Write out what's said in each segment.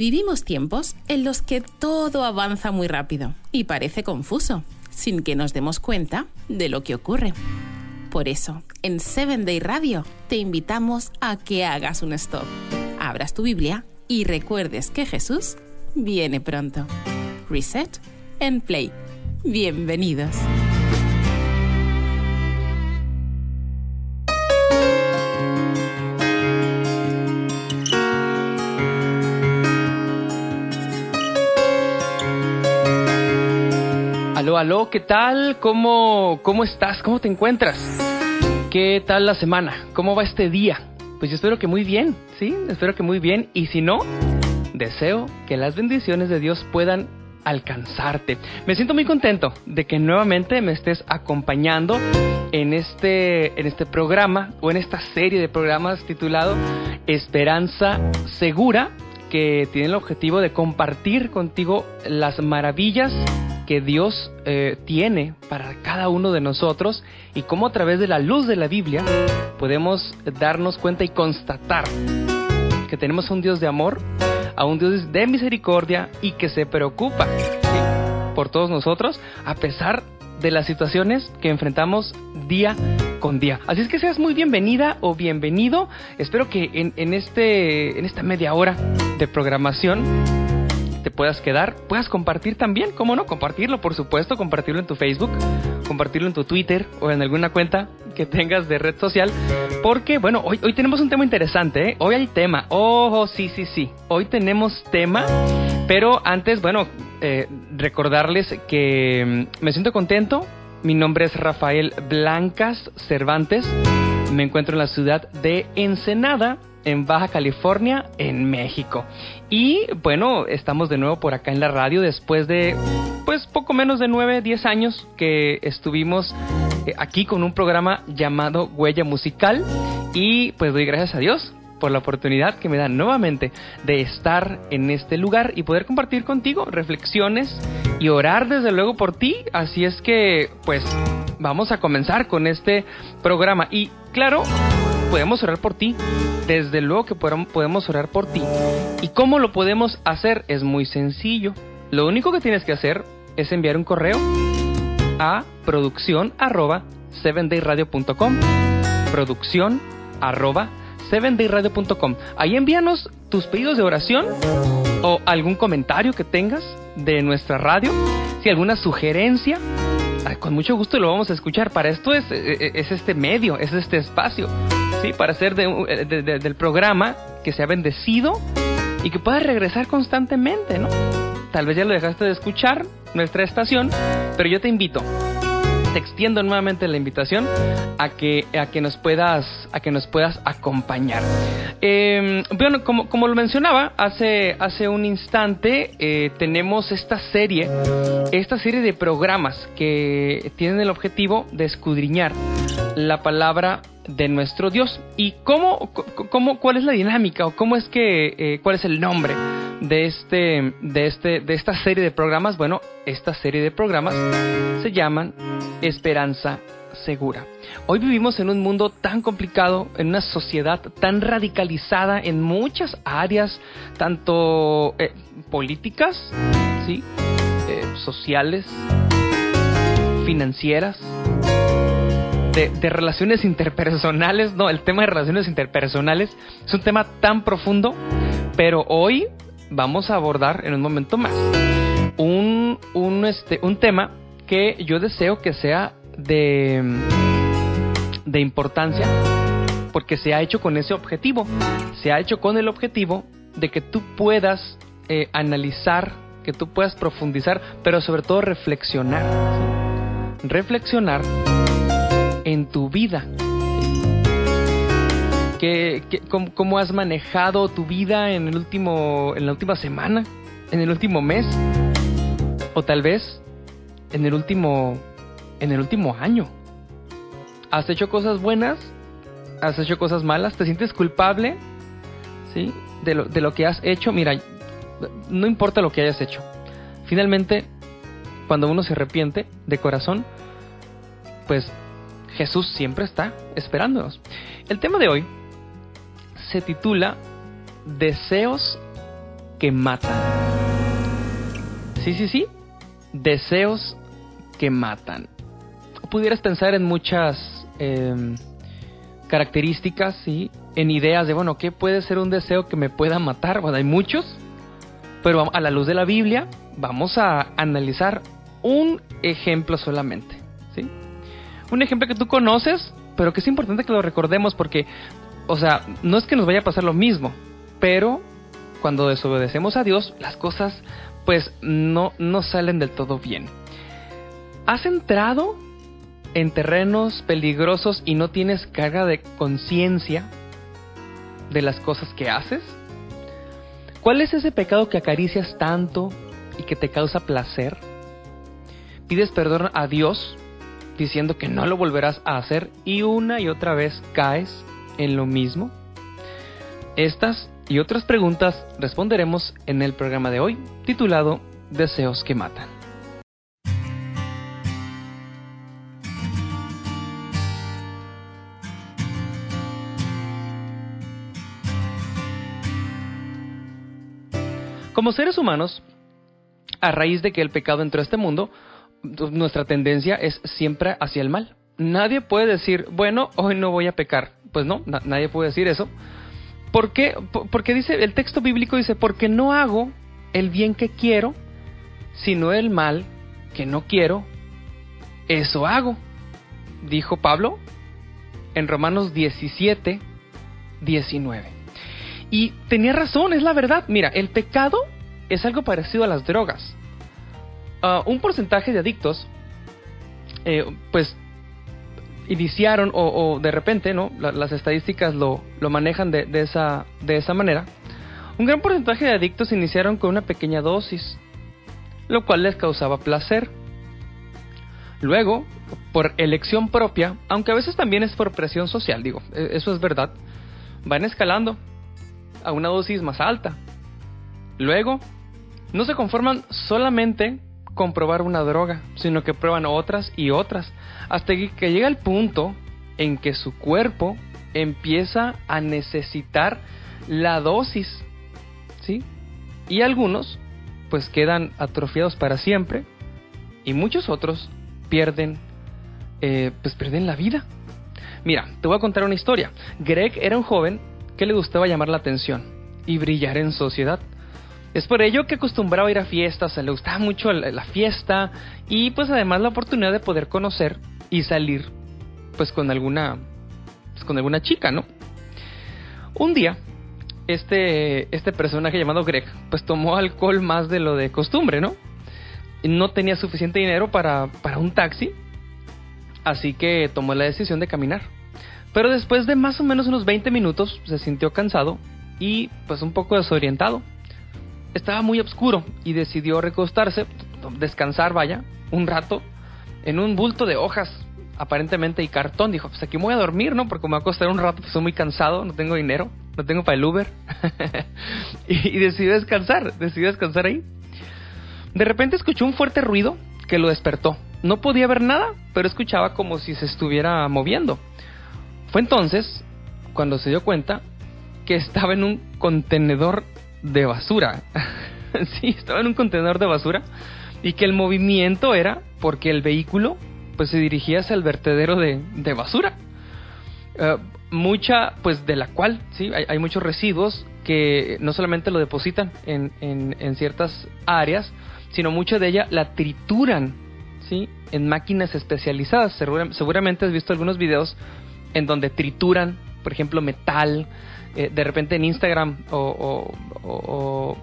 Vivimos tiempos en los que todo avanza muy rápido y parece confuso, sin que nos demos cuenta de lo que ocurre. Por eso, en 7 Day Radio te invitamos a que hagas un stop, abras tu Biblia y recuerdes que Jesús viene pronto. Reset and Play. Bienvenidos. Aló, ¿qué tal? ¿Cómo, ¿Cómo estás? ¿Cómo te encuentras? ¿Qué tal la semana? ¿Cómo va este día? Pues yo espero que muy bien, ¿sí? Espero que muy bien. Y si no, deseo que las bendiciones de Dios puedan alcanzarte. Me siento muy contento de que nuevamente me estés acompañando en este, en este programa o en esta serie de programas titulado Esperanza Segura que tiene el objetivo de compartir contigo las maravillas que Dios eh, tiene para cada uno de nosotros y cómo a través de la luz de la Biblia podemos darnos cuenta y constatar que tenemos a un Dios de amor, a un Dios de misericordia y que se preocupa por todos nosotros a pesar de las situaciones que enfrentamos día con día. Así es que seas muy bienvenida o bienvenido. Espero que en, este, en esta media hora de programación te puedas quedar, puedas compartir también, ¿cómo no? Compartirlo, por supuesto, compartirlo en tu Facebook, compartirlo en tu Twitter o en alguna cuenta que tengas de red social, porque, bueno, hoy, hoy tenemos un tema interesante, ¿eh? Hoy hay tema, ojo, sí, sí, sí, hoy tenemos tema, pero antes, bueno, eh, recordarles que mm, me siento contento, mi nombre es Rafael Blancas Cervantes, me encuentro en la ciudad de Ensenada, en Baja California, en México. Y bueno, estamos de nuevo por acá en la radio después de pues poco menos de 9, 10 años que estuvimos eh, aquí con un programa llamado Huella Musical y pues doy gracias a Dios por la oportunidad que me dan nuevamente de estar en este lugar y poder compartir contigo reflexiones y orar desde luego por ti. Así es que pues vamos a comenzar con este programa y claro, podemos orar por ti. Desde luego que podemos orar por ti. ¿Y cómo lo podemos hacer? Es muy sencillo. Lo único que tienes que hacer es enviar un correo a producción arroba 7dayradio.com producción arroba 7dayradio.com Ahí envíanos tus pedidos de oración o algún comentario que tengas de nuestra radio, si alguna sugerencia, con mucho gusto lo vamos a escuchar. Para esto es, es este medio, es este espacio. ¿Sí? Para hacer de, de, de, del programa que sea bendecido y que pueda regresar constantemente, ¿no? Tal vez ya lo dejaste de escuchar, nuestra estación, pero yo te invito, te extiendo nuevamente la invitación a que, a que, nos, puedas, a que nos puedas acompañar. Eh, bueno, como, como, lo mencionaba hace, hace un instante, eh, tenemos esta serie, esta serie de programas que tienen el objetivo de escudriñar la palabra de nuestro Dios. ¿Y cómo, cómo, cuál es la dinámica o cómo es que, eh, cuál es el nombre de este, de este, de esta serie de programas? Bueno, esta serie de programas se llaman Esperanza Segura. Hoy vivimos en un mundo tan complicado, en una sociedad tan radicalizada en muchas áreas, tanto eh, políticas, sí, eh, sociales, financieras de, relaciones interpersonales, no, el tema de relaciones interpersonales es un tema tan profundo, pero hoy vamos a abordar en un momento más un, un, este, un tema que yo deseo que sea de, de importancia porque se ha hecho con ese objetivo, se ha hecho con el objetivo de que tú puedas eh, analizar, que tú puedas profundizar, pero sobre todo reflexionar. Reflexionar en tu vida. ¿Qué, cómo, cómo, has manejado tu vida en, el último, en la última semana? ¿En el último mes? ¿O tal vez en el último, en el último año? ¿Has hecho cosas buenas? ¿Has hecho cosas malas? ¿Te sientes culpable? ¿Sí? De lo, de lo que has hecho. Mira, no importa lo que hayas hecho. Finalmente, cuando uno se arrepiente de corazón, pues Jesús siempre está esperándonos. El tema de hoy se titula Deseos que matan. Sí, sí, sí. Deseos que matan. Pudieras pensar en muchas em, características, ¿sí? En ideas de, bueno, ¿qué puede ser un deseo que me pueda matar? Bueno, hay muchos, pero a la luz de la Biblia vamos a analizar un ejemplo solamente. Un ejemplo que tú conoces, pero que es importante que lo recordemos porque, o sea, no es que nos vaya a pasar lo mismo, pero cuando desobedecemos a Dios, las cosas pues no, no salen del todo bien. ¿Has entrado en terrenos peligrosos y no tienes carga de conciencia de las cosas que haces? ¿Cuál es ese pecado que acaricias tanto y que te causa placer? ¿Pides perdón a Dios diciendo que no lo volverás a hacer y una y otra vez caes en lo mismo? Estas y otras preguntas responderemos en el programa de hoy titulado Deseos que matan. Como seres humanos, a raíz de que el pecado entró a este mundo, nuestra tendencia es siempre hacia el mal. Nadie puede decir, bueno, hoy no voy a pecar. Pues no, nadie puede decir eso. ¿Por qué? Porque dice, el texto bíblico dice, porque no hago el bien que quiero, sino el mal que no quiero, eso hago. Dijo Pablo en Romanos 17, 19. Y tenía razón, es la verdad. Mira, el pecado es algo parecido a las drogas. Ah, un porcentaje de adictos, eh, pues iniciaron o, de repente, ¿no? las estadísticas lo, manejan de, esa, de esa manera. Un gran porcentaje de adictos iniciaron con una pequeña dosis, lo cual les causaba placer. Luego, por elección propia, aunque a veces también es por presión social, digo, e, eso es verdad, van escalando a una dosis más alta. Luego, no se conforman solamente con probar una droga, sino que prueban otras y otras, hasta que llega el punto en que su cuerpo empieza a necesitar la dosis, ¿sí? Y algunos pues quedan atrofiados para siempre y muchos otros pierden eh, pues pierden la vida. Mira, te voy a contar una historia. Greg era un joven que le gustaba llamar la atención y brillar en sociedad. Es por ello que acostumbraba ir a fiestas, le gustaba mucho la fiesta y pues además la oportunidad de poder conocer y salir pues con alguna pues, con alguna chica, ¿no? Un día este este personaje llamado Greg pues tomó alcohol más de lo de costumbre, ¿no? No tenía suficiente dinero para para un taxi, así que tomó la decisión de caminar. Pero después de más o menos unos 20 minutos se sintió cansado y pues un poco desorientado. Estaba muy oscuro y decidió recostarse, descansar, vaya, un rato en un bulto de hojas, aparentemente, y cartón. Dijo, pues aquí voy a dormir, ¿no? Porque me voy a acostar un rato, pues estoy muy cansado, no tengo dinero, no tengo para el Uber. y, decidió descansar, decidió descansar ahí. De repente escuchó un fuerte ruido que lo despertó. No podía ver nada, pero escuchaba como si se estuviera moviendo. Fue entonces cuando se dio cuenta que estaba en un contenedor de basura. sí, estaba en un contenedor de basura y que el movimiento era porque el vehículo pues se dirigía hacia el vertedero de, basura. Eh, mucha, pues de la cual, sí, hay, muchos residuos que no solamente lo depositan en, en, ciertas áreas, sino mucha de ella la trituran, ¿sí? En máquinas especializadas. seguramente has visto algunos videos en donde trituran, por ejemplo, metal, eh, de repente en Instagram o,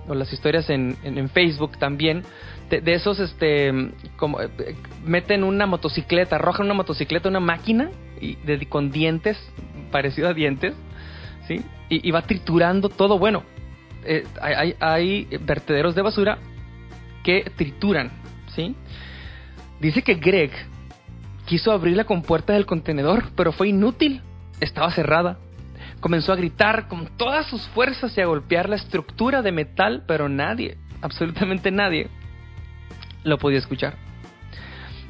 las historias en, Facebook también, de, esos, este, como eh, meten una motocicleta, arrojan una motocicleta, una máquina con dientes, parecido a dientes. Y, va triturando todo. Bueno, eh, hay, vertederos de basura que trituran. Dice que Greg quiso abrir la compuerta del contenedor, pero fue inútil. Estaba cerrada. Comenzó a gritar con todas sus fuerzas y a golpear la estructura de metal, pero nadie, absolutamente nadie, lo podía escuchar.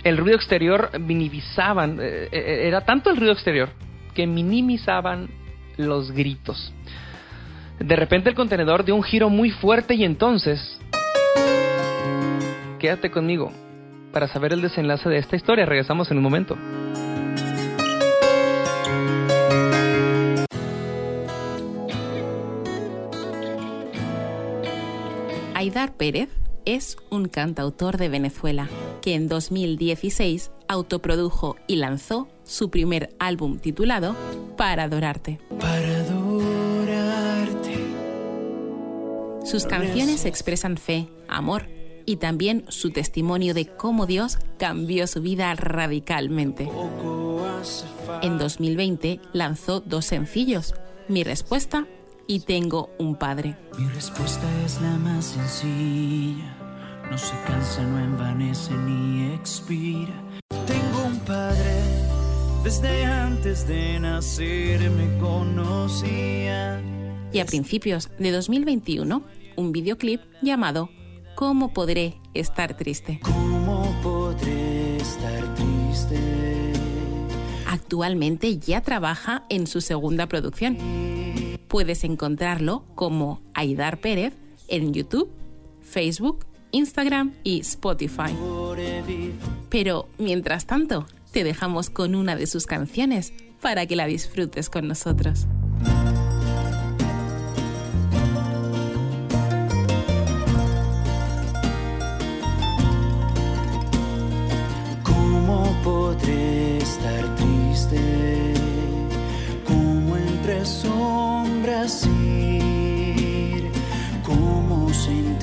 El ruido exterior minimizaban, eh, eh, era tanto el ruido exterior que minimizaban los gritos. De repente el contenedor dio un giro muy fuerte y entonces... Quédate conmigo para saber el desenlace de esta historia. Regresamos en un momento. Aidar Pérez es un cantautor de Venezuela que en 2016 autoprodujo y lanzó su primer álbum titulado Para adorarte. Para adorarte. Sus canciones expresan fe, amor y también su testimonio de cómo Dios cambió su vida radicalmente. En 2020 lanzó dos sencillos, Mi Respuesta y Tengo un Padre. Mi respuesta es la más sencilla. No se cansa, no envanece ni expira. Tengo un padre, desde antes de nacer me conocía. Y a principios de 2021, un videoclip llamado ¿Cómo podré estar triste? ¿Cómo podré estar triste? Actualmente ya trabaja en su segunda producción. Puedes encontrarlo como Aidar Pérez en YouTube, Facebook, Instagram y Spotify. Pero mientras tanto, te dejamos con una de sus canciones para que la disfrutes con nosotros. ¿Cómo podré estar triste? ¿Cómo ir? ¿Cómo sentirme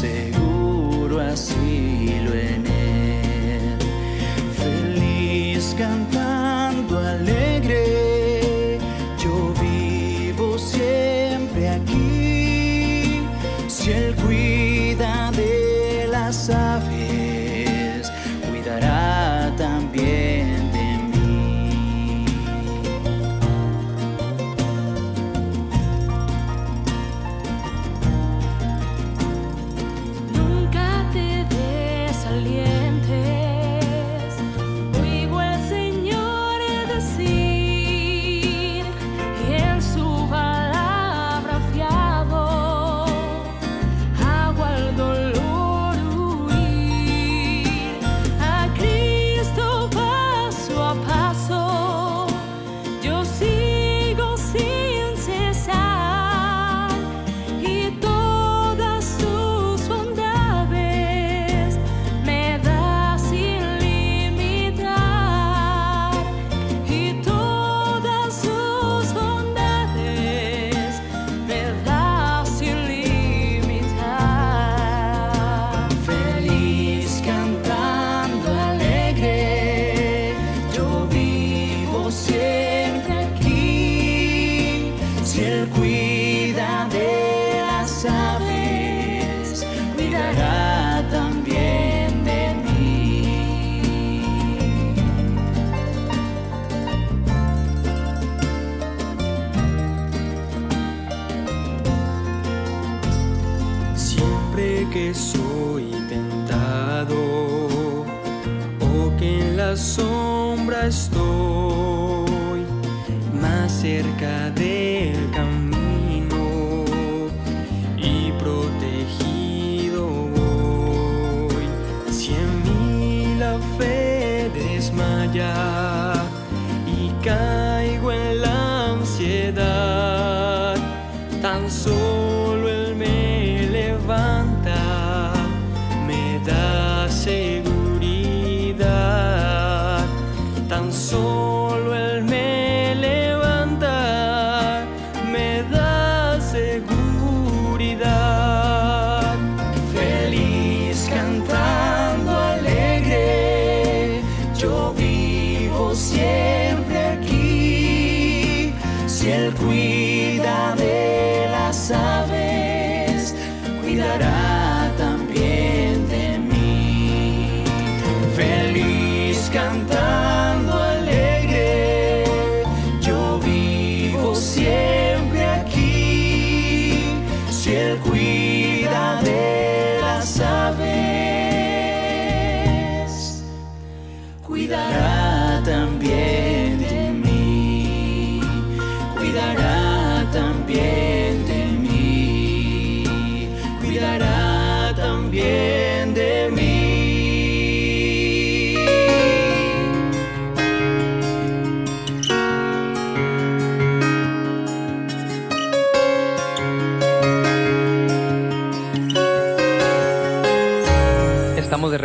tienen cerca del Si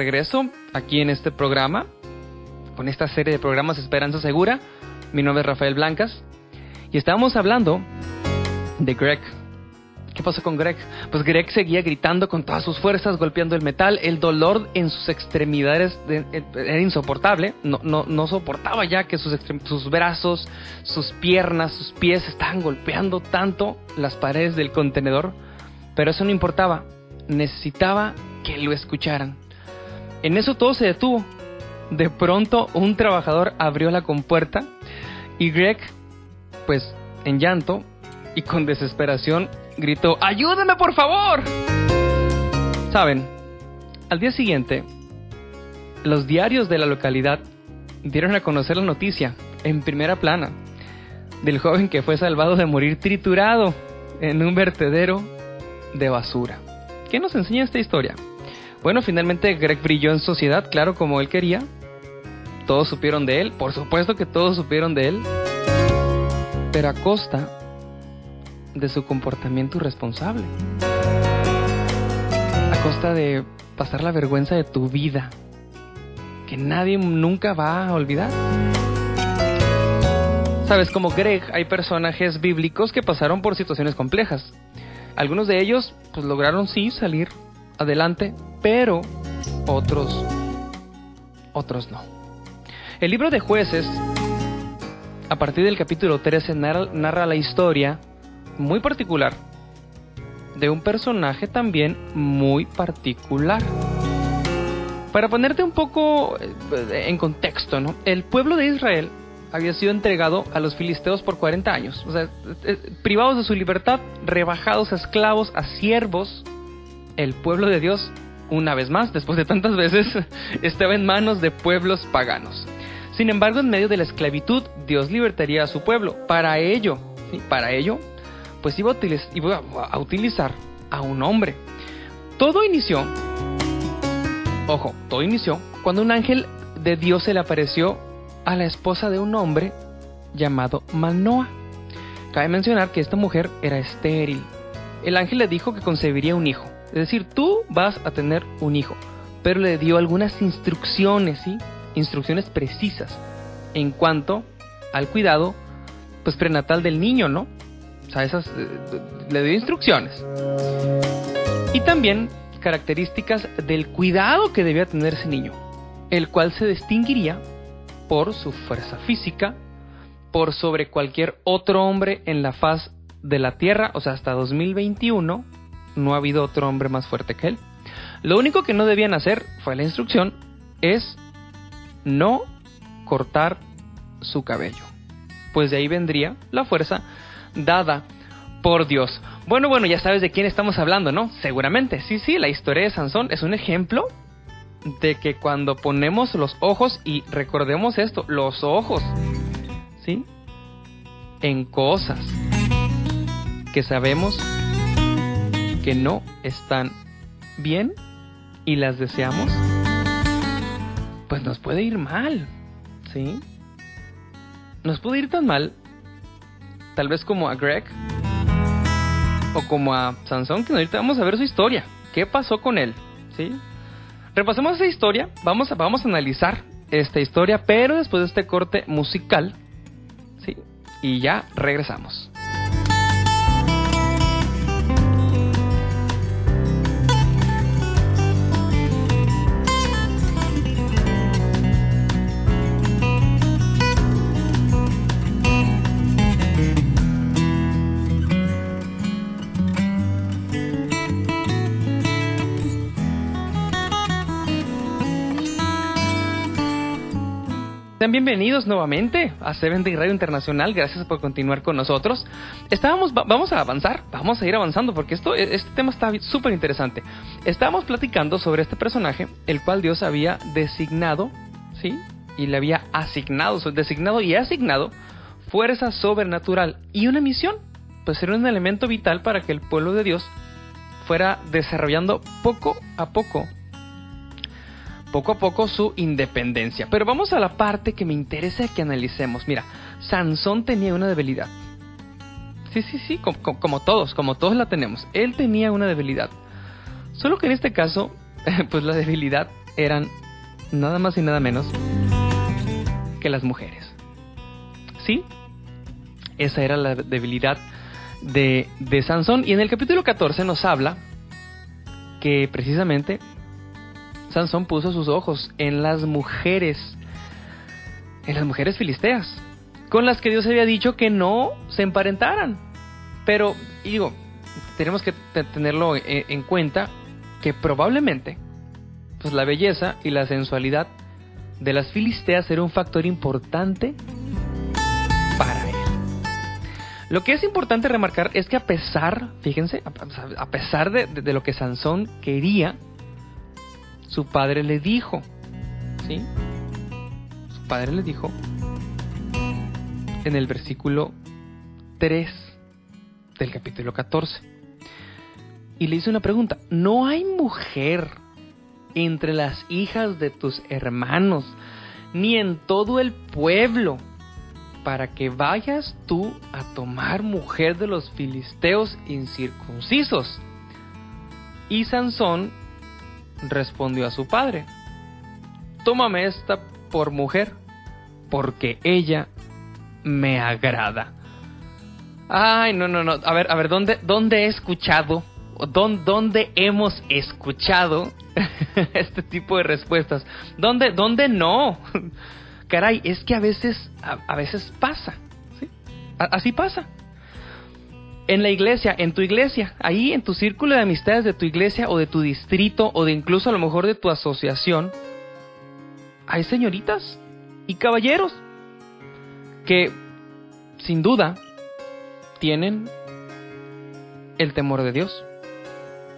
regreso aquí en este programa, con esta serie de programas Esperanza Segura. Mi nombre es Rafael Blancas y estábamos hablando de Greg. ¿Qué pasó con Greg? Pues Greg seguía gritando con todas sus fuerzas, golpeando el metal. El dolor en sus extremidades de- eh, era insoportable. No, no, no soportaba ya que sus, sus brazos, sus piernas, sus pies estaban golpeando tanto las paredes del contenedor. Pero eso no importaba. Necesitaba que lo escucharan. En eso todo se detuvo. De pronto un trabajador abrió la compuerta y Greg, pues en llanto y con desesperación, gritó, ¡Ayúdame por favor! Saben, al día siguiente, los diarios de la localidad dieron a conocer la noticia, en primera plana, del joven que fue salvado de morir triturado en un vertedero de basura. ¿Qué nos enseña esta historia? Bueno, finalmente Greg brilló en sociedad, claro, como él quería. Todos supieron de él, por supuesto que todos supieron de él. Pero a costa de su comportamiento irresponsable. A costa de pasar la vergüenza de tu vida. Que nadie nunca va a olvidar. Sabes, como Greg, hay personajes bíblicos que pasaron por situaciones complejas. Algunos de ellos, pues lograron sí salir adelante, pero otros, otros no. El libro de jueces, a partir del capítulo 13, narra, la historia muy particular de un personaje también muy particular. Para ponerte un poco eh, en contexto. El pueblo de Israel había sido entregado a los filisteos por 40 años. O sea, eh, privados de su libertad, rebajados a esclavos, a siervos. El pueblo de Dios, una vez más, después de tantas veces, estaba en manos de pueblos paganos. Sin embargo, en medio de la esclavitud, Dios libertaría a su pueblo. Para ello, para ello, pues iba a, utiliz- iba a utilizar a un hombre. Todo inició, ojo, todo inició cuando un ángel de Dios se le apareció a la esposa de un hombre llamado Manoa. Cabe mencionar que esta mujer era estéril. El ángel le dijo que concebiría un hijo. Es decir, tú vas a tener un hijo. Pero le dio algunas instrucciones, ¿sí? Instrucciones precisas en cuanto al cuidado, pues prenatal del niño, ¿no? O sea, esas eh, le dio instrucciones. Y también características del cuidado que debía tener ese niño, el cual se distinguiría por su fuerza física, por sobre cualquier otro hombre en la faz de la Tierra, o sea, hasta 2021 no ha habido otro hombre más fuerte que él. Lo único que no debían hacer, fue la instrucción, es no cortar su cabello, pues de ahí vendría la fuerza dada por Dios. Bueno, bueno, ya sabes de quién estamos hablando, ¿no? Seguramente, sí, sí, la historia de Sansón es un ejemplo de que cuando ponemos los ojos, y recordemos esto, los ojos, ¿sí? En cosas que sabemos que no están bien y las deseamos, pues nos puede ir mal, ¿sí? Nos puede ir tan mal, tal vez como a Greg, o como a Sansón, que ahorita vamos a ver su historia. ¿Qué pasó con él? ¿Sí? Repasemos esa historia, vamos a, vamos a analizar esta historia, pero después de este corte musical, ¿sí? Y ya regresamos. Bienvenidos nuevamente a Seven Day Radio Internacional. Gracias por continuar con nosotros. Estábamos, va- vamos a avanzar, vamos a ir avanzando porque esto, este tema está súper interesante. Estábamos platicando sobre este personaje, el cual Dios había designado, ¿sí? Y le había asignado, designado y asignado fuerza sobrenatural y una misión. Pues era un elemento vital para que el pueblo de Dios fuera desarrollando poco a poco poco a poco su independencia. Pero vamos a la parte que me interesa que analicemos. Mira, Sansón tenía una debilidad. Sí, sí, sí, como, todos, como todos la tenemos. Él tenía una debilidad. Solo que en este caso, pues la debilidad eran nada más y nada menos que las mujeres. ¿Sí? Esa era la debilidad de, de Sansón. Y en el capítulo 14 nos habla que precisamente Sansón puso sus ojos en las mujeres, en las mujeres filisteas, con las que Dios había dicho que no se emparentaran. Pero, digo, tenemos que te- tenerlo en, en cuenta que probablemente, pues la belleza y la sensualidad de las filisteas era un factor importante para él. Lo que es importante remarcar es que a pesar, fíjense, a, pesar de- de lo que Sansón quería, su padre le dijo, ¿sí? Su padre le dijo en el versículo 3 del capítulo 14. Y le hizo una pregunta, ¿no hay mujer entre las hijas de tus hermanos, ni en todo el pueblo, para que vayas tú a tomar mujer de los filisteos incircuncisos? Y Sansón respondió a su padre, tómame esta por mujer, porque ella me agrada. Ay, no, no, no. A ver, a ver, ¿dónde, dónde he escuchado? ¿Dónde, hemos escuchado este tipo de respuestas? ¿Dónde, dónde no? Caray, es que a veces, a, veces pasa. así pasa. En la iglesia, en tu iglesia, ahí en tu círculo de amistades de tu iglesia o de tu distrito o de incluso a lo mejor de tu asociación, hay señoritas y caballeros que sin duda tienen el temor de Dios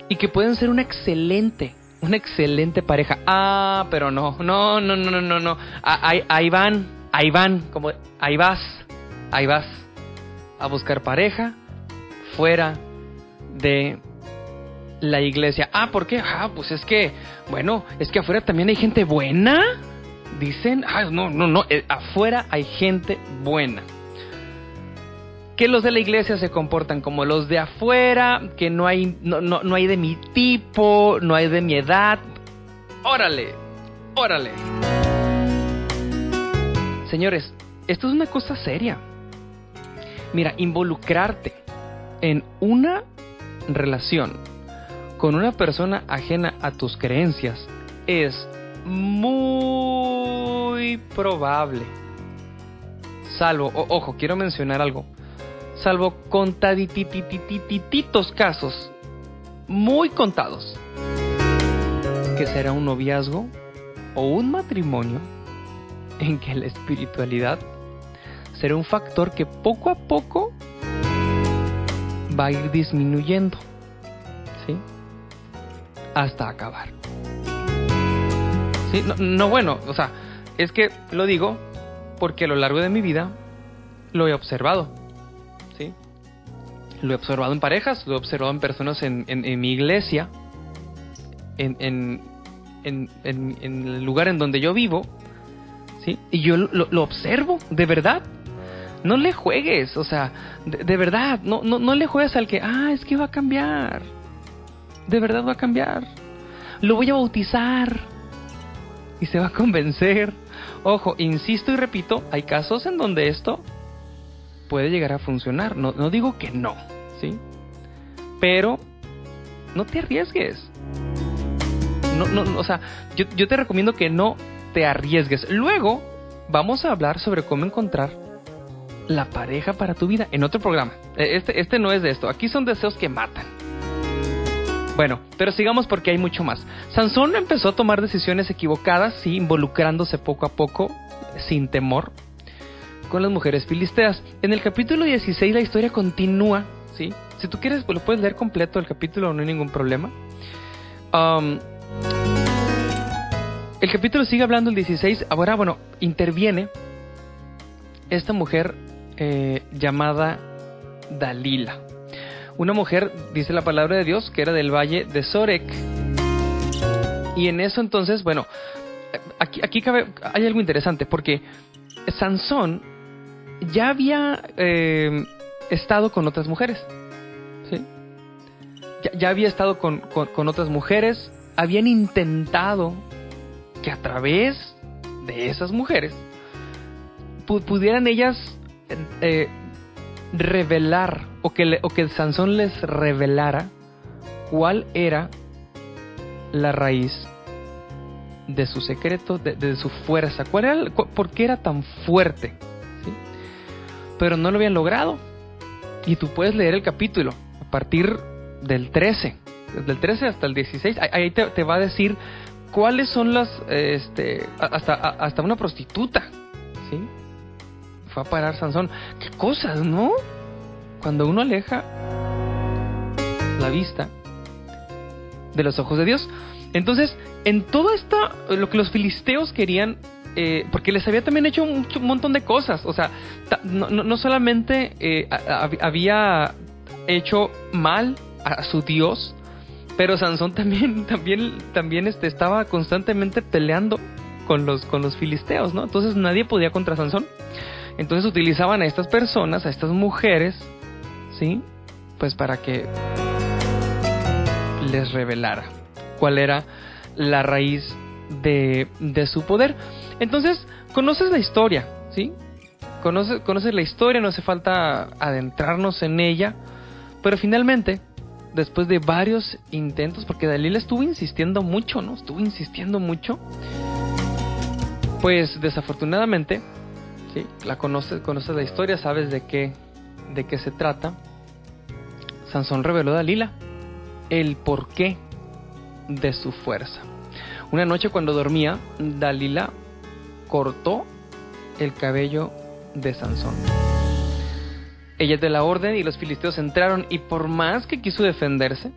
y que pueden ser una excelente, una excelente pareja. Ah, pero no, no, no, no, no, no. Ah, Ahí, ahí van, ahí van, como ahí vas, ahí vas a buscar pareja fuera de la iglesia. Ah, ¿por qué? Ah, pues es que, bueno, es que afuera también hay gente buena. Dicen, ah, no, no, no, eh, afuera hay gente buena. Que los de la iglesia se comportan como los de afuera, que no hay, no, no, no hay de mi tipo, no hay de mi edad. Órale, órale. Señores, esto es una cosa seria. Mira, involucrarte en una relación con una persona ajena a tus creencias es muy probable. Salvo, ojo, quiero mencionar algo. Salvo contaditititititos casos, muy contados, que será un noviazgo o un matrimonio en que la espiritualidad será un factor que poco a poco va a ir disminuyendo, ¿sí? Hasta acabar. Sí, no, no, bueno, o sea, es que lo digo porque a lo largo de mi vida lo he observado, ¿sí? Lo he observado en parejas, lo he observado en personas en, en- mi iglesia, en, en, el lugar en donde yo vivo, ¿sí? Y yo lo observo, de verdad. No le juegues, o sea, de, verdad, no, no, no le juegues al que, ah, es que va a cambiar. De verdad va a cambiar. Lo voy a bautizar. Y se va a convencer. Ojo, insisto y repito, hay casos en donde esto puede llegar a funcionar. No, no digo que no, ¿sí? Pero no te arriesgues. No, no, o sea, yo, yo te recomiendo que no te arriesgues. Luego vamos a hablar sobre cómo encontrar la pareja para tu vida en otro programa. Eh, Este, este no es de esto. Aquí son deseos que matan. Bueno, pero sigamos porque hay mucho más. Sansón empezó a tomar decisiones equivocadas, sí, involucrándose poco a poco sin temor con las mujeres filisteas. En el capítulo 16 la historia continúa, ¿sí? Si tú quieres, pues lo puedes leer completo el capítulo, no hay ningún problema. Um, el capítulo sigue hablando el 16. Ahora, bueno, interviene esta mujer eh, llamada Dalila. Una mujer, dice la palabra de Dios, que era del valle de Sorek. Y en eso entonces, bueno, aquí, aquí cabe, hay algo interesante, porque Sansón ya había eh, estado con otras mujeres. ¿sí? Ya, había estado con, con- otras mujeres, habían intentado que a través de esas mujeres pu- pudieran ellas eh, revelar o que, o que Sansón les revelara cuál era la raíz de su secreto, de, de su fuerza, cuál era, el- por qué era tan fuerte. Pero no lo habían logrado. Y tú puedes leer el capítulo a partir del 13, desde el 13 hasta el 16. Ahí- te, te va a decir cuáles son las, este, hasta, hasta una prostituta, ¿sí? Fue a parar Sansón. ¿Qué cosas, no? Cuando uno aleja la vista de los ojos de Dios. Entonces, en todo esto, lo que los filisteos querían, eh, porque les había también hecho un, montón de cosas, o sea, no, solamente eh, había hecho mal a su Dios, pero Sansón también, también, también este, estaba constantemente peleando con los, con los filisteos, ¿no? Entonces nadie podía contra Sansón. Entonces utilizaban a estas personas, a estas mujeres, ¿sí? Pues para que les revelara cuál era la raíz de, de su poder. Entonces, conoces la historia, ¿sí? Conoces, conoces la historia, no hace falta adentrarnos en ella, pero finalmente, después de varios intentos, porque Dalila estuvo insistiendo mucho, ¿no? Estuvo insistiendo mucho, pues desafortunadamente, ¿sí? La conoces, conoces la historia, sabes de qué, de qué se trata. Sansón reveló a Dalila el porqué de su fuerza. Una noche cuando dormía, Dalila cortó el cabello de Sansón. Ella es de la orden y los filisteos entraron y por más que quiso defenderse,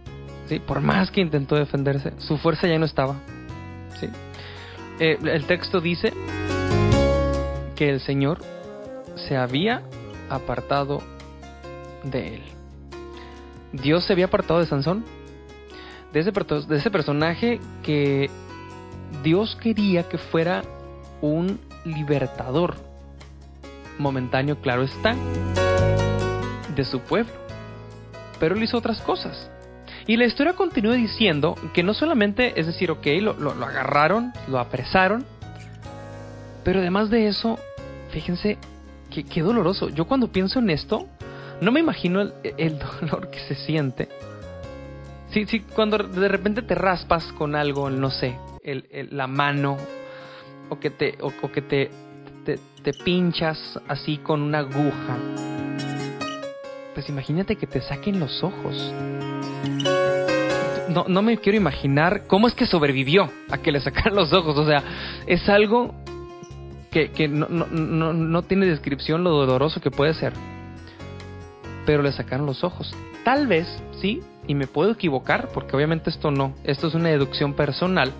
¿sí? por más que intentó defenderse, su fuerza ya no estaba. ¿sí? Eh, el texto dice que el Señor se había apartado de él. Dios se había apartado de Sansón, de ese, de ese personaje que Dios quería que fuera un libertador momentáneo, claro está, de su pueblo. Pero él hizo otras cosas. Y la historia continúa diciendo que no solamente, es decir, ok, lo- lo agarraron, lo apresaron, pero además de eso, fíjense, qué, qué doloroso. Yo cuando pienso en esto, no me imagino el, el dolor que se siente. Sí, sí, cuando de repente te raspas con algo, no sé, el- el- la mano, o que te, o, que te, te, te pinchas así con una aguja. Pues imagínate que te saquen los ojos. No, no me quiero imaginar cómo es que sobrevivió a que le sacaran los ojos. O sea, es algo que, que no, no, no, no tiene descripción lo doloroso que puede ser. Pero le sacaron los ojos. Tal vez, sí, y me puedo equivocar, porque obviamente esto no, esto es una deducción personal.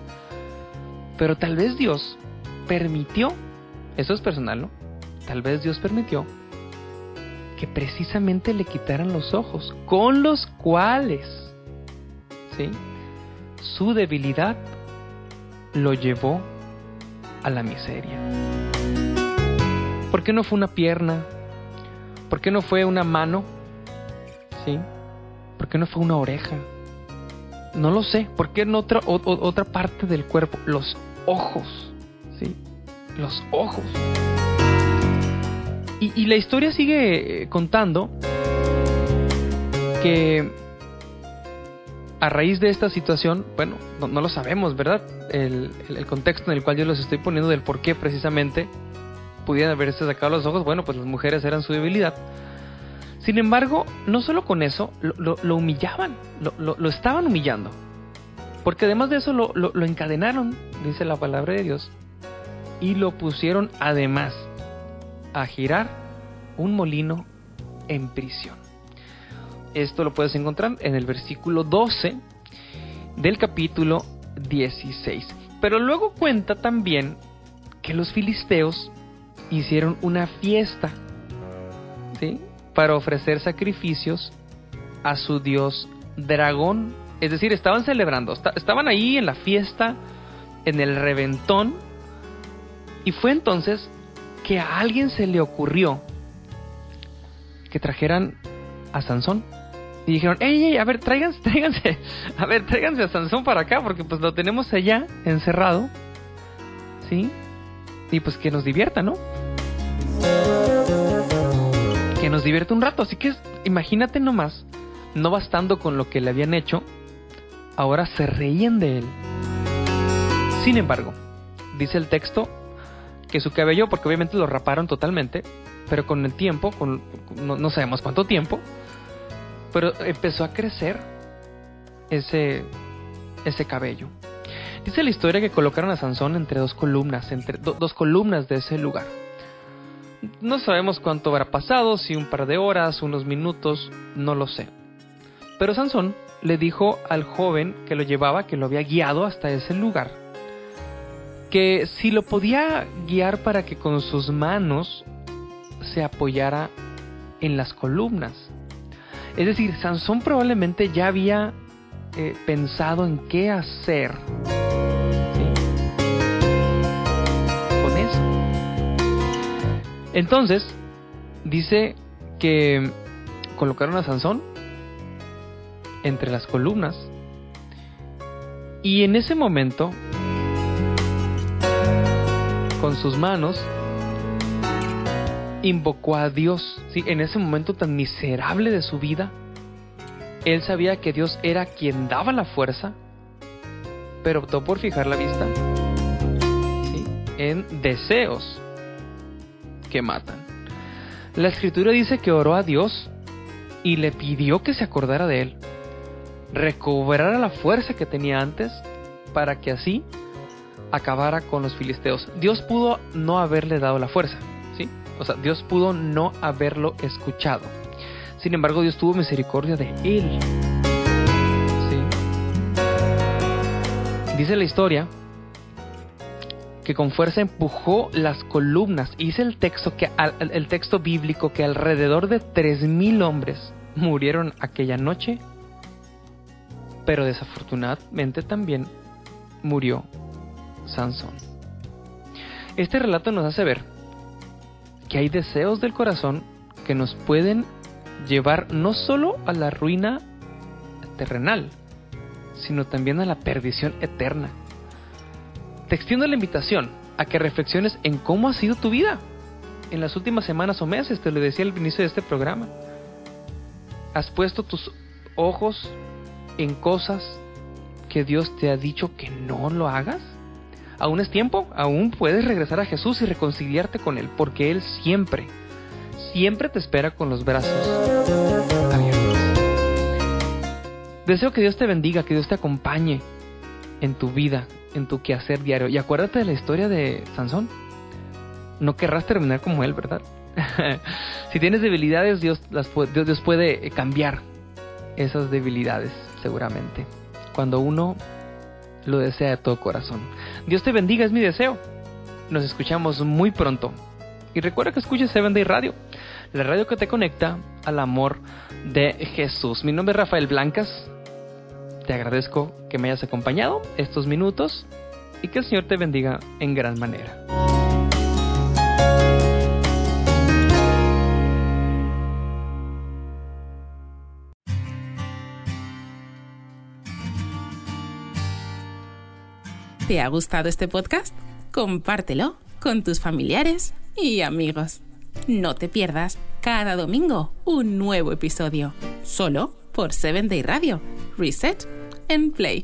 Pero tal vez Dios permitió, eso es personal, ¿no? Tal vez Dios permitió que precisamente le quitaran los ojos, con los cuales, ¿sí? Su debilidad lo llevó a la miseria. ¿Por qué no fue una pierna? ¿Por qué no fue una mano? ¿Sí? ¿Por qué no fue una oreja? No lo sé. ¿Por qué en otra, otra parte del cuerpo? Los ojos. ¿Sí? Los ojos. Y, y la historia sigue eh, contando que a raíz de esta situación, bueno, no, lo sabemos, ¿verdad? El, contexto en el cual yo los estoy poniendo del por qué precisamente pudieran haberse sacado los ojos, bueno, pues las mujeres eran su debilidad. Sin embargo, no solo con eso, lo, humillaban, lo, estaban humillando. Porque además de eso lo encadenaron, dice la palabra de Dios, y lo pusieron además a girar un molino en prisión. Esto lo puedes encontrar en el versículo 12 del capítulo 16. Pero luego cuenta también que los filisteos hicieron una fiesta para ofrecer sacrificios a su dios dragón. Es decir, estaban celebrando, esta- estaban ahí en la fiesta, en el reventón, y fue entonces que a alguien se le ocurrió que trajeran a Sansón. Y dijeron, ey, ey, a ver, tráiganse, tráiganse, a ver, tráiganse a Sansón para acá, porque pues lo tenemos allá, encerrado, ¿sí? Y pues que nos divierta, ¿no? Que nos divierta un rato, así que imagínate nomás, no bastando con lo que le habían hecho, ahora se reían de él. Sin embargo, dice el texto que su cabello, porque obviamente lo raparon totalmente, pero con el tiempo, con, no, no sabemos cuánto tiempo, pero empezó a crecer ese, ese cabello. Dice la historia que colocaron a Sansón entre dos columnas, entre do- dos columnas de ese lugar. No sabemos cuánto habrá pasado, si un par de horas, unos minutos, no lo sé. Pero Sansón le dijo al joven que lo llevaba, que lo había guiado hasta ese lugar, que si lo podía guiar para que con sus manos se apoyara en las columnas. Es decir, Sansón probablemente ya había eh, pensado en qué hacer con eso. Entonces, dice que colocaron a Sansón entre las columnas y en ese momento, con sus manos, invocó a Dios. ¿sí? En ese momento tan miserable de su vida, él sabía que Dios era quien daba la fuerza, pero optó por fijar la vista ¿sí? en deseos que matan. La escritura dice que oró a Dios y le pidió que se acordara de él, recobrara la fuerza que tenía antes para que así acabara con los filisteos. Dios pudo no haberle dado la fuerza. O sea, Dios pudo no haberlo escuchado. Sin embargo, Dios tuvo misericordia de él. Dice la historia que con fuerza empujó las columnas. Y dice el texto, que el texto bíblico que alrededor de 3.000 hombres murieron aquella noche. Pero desafortunadamente también murió Sansón. Este relato nos hace ver que hay deseos del corazón que nos pueden llevar no solo a la ruina terrenal, sino también a la perdición eterna. Te extiendo la invitación a que reflexiones en cómo ha sido tu vida en las últimas semanas o meses, te lo decía al inicio de este programa. ¿Has puesto tus ojos en cosas que Dios te ha dicho que no lo hagas? Aún es tiempo, aún puedes regresar a Jesús y reconciliarte con Él, porque Él siempre, siempre te espera con los brazos abiertos. Deseo que Dios te bendiga, que Dios te acompañe en tu vida, en tu quehacer diario. Y acuérdate de la historia de Sansón. No querrás terminar como él, ¿verdad? si tienes debilidades, Dios, las pu- Dios, Dios puede eh, cambiar esas debilidades, seguramente. Cuando uno lo desea de todo corazón. Dios te bendiga, es mi deseo. Nos escuchamos muy pronto. Y recuerda que escuches Seven Day Radio, la radio que te conecta al amor de Jesús. Mi nombre es Rafael Blancas. Te agradezco que me hayas acompañado estos minutos y que el Señor te bendiga en gran manera. ¿Te ha gustado este podcast? Compártelo con tus familiares y amigos. No te pierdas cada domingo un nuevo episodio, solo por 7 Day Radio. Reset and Play.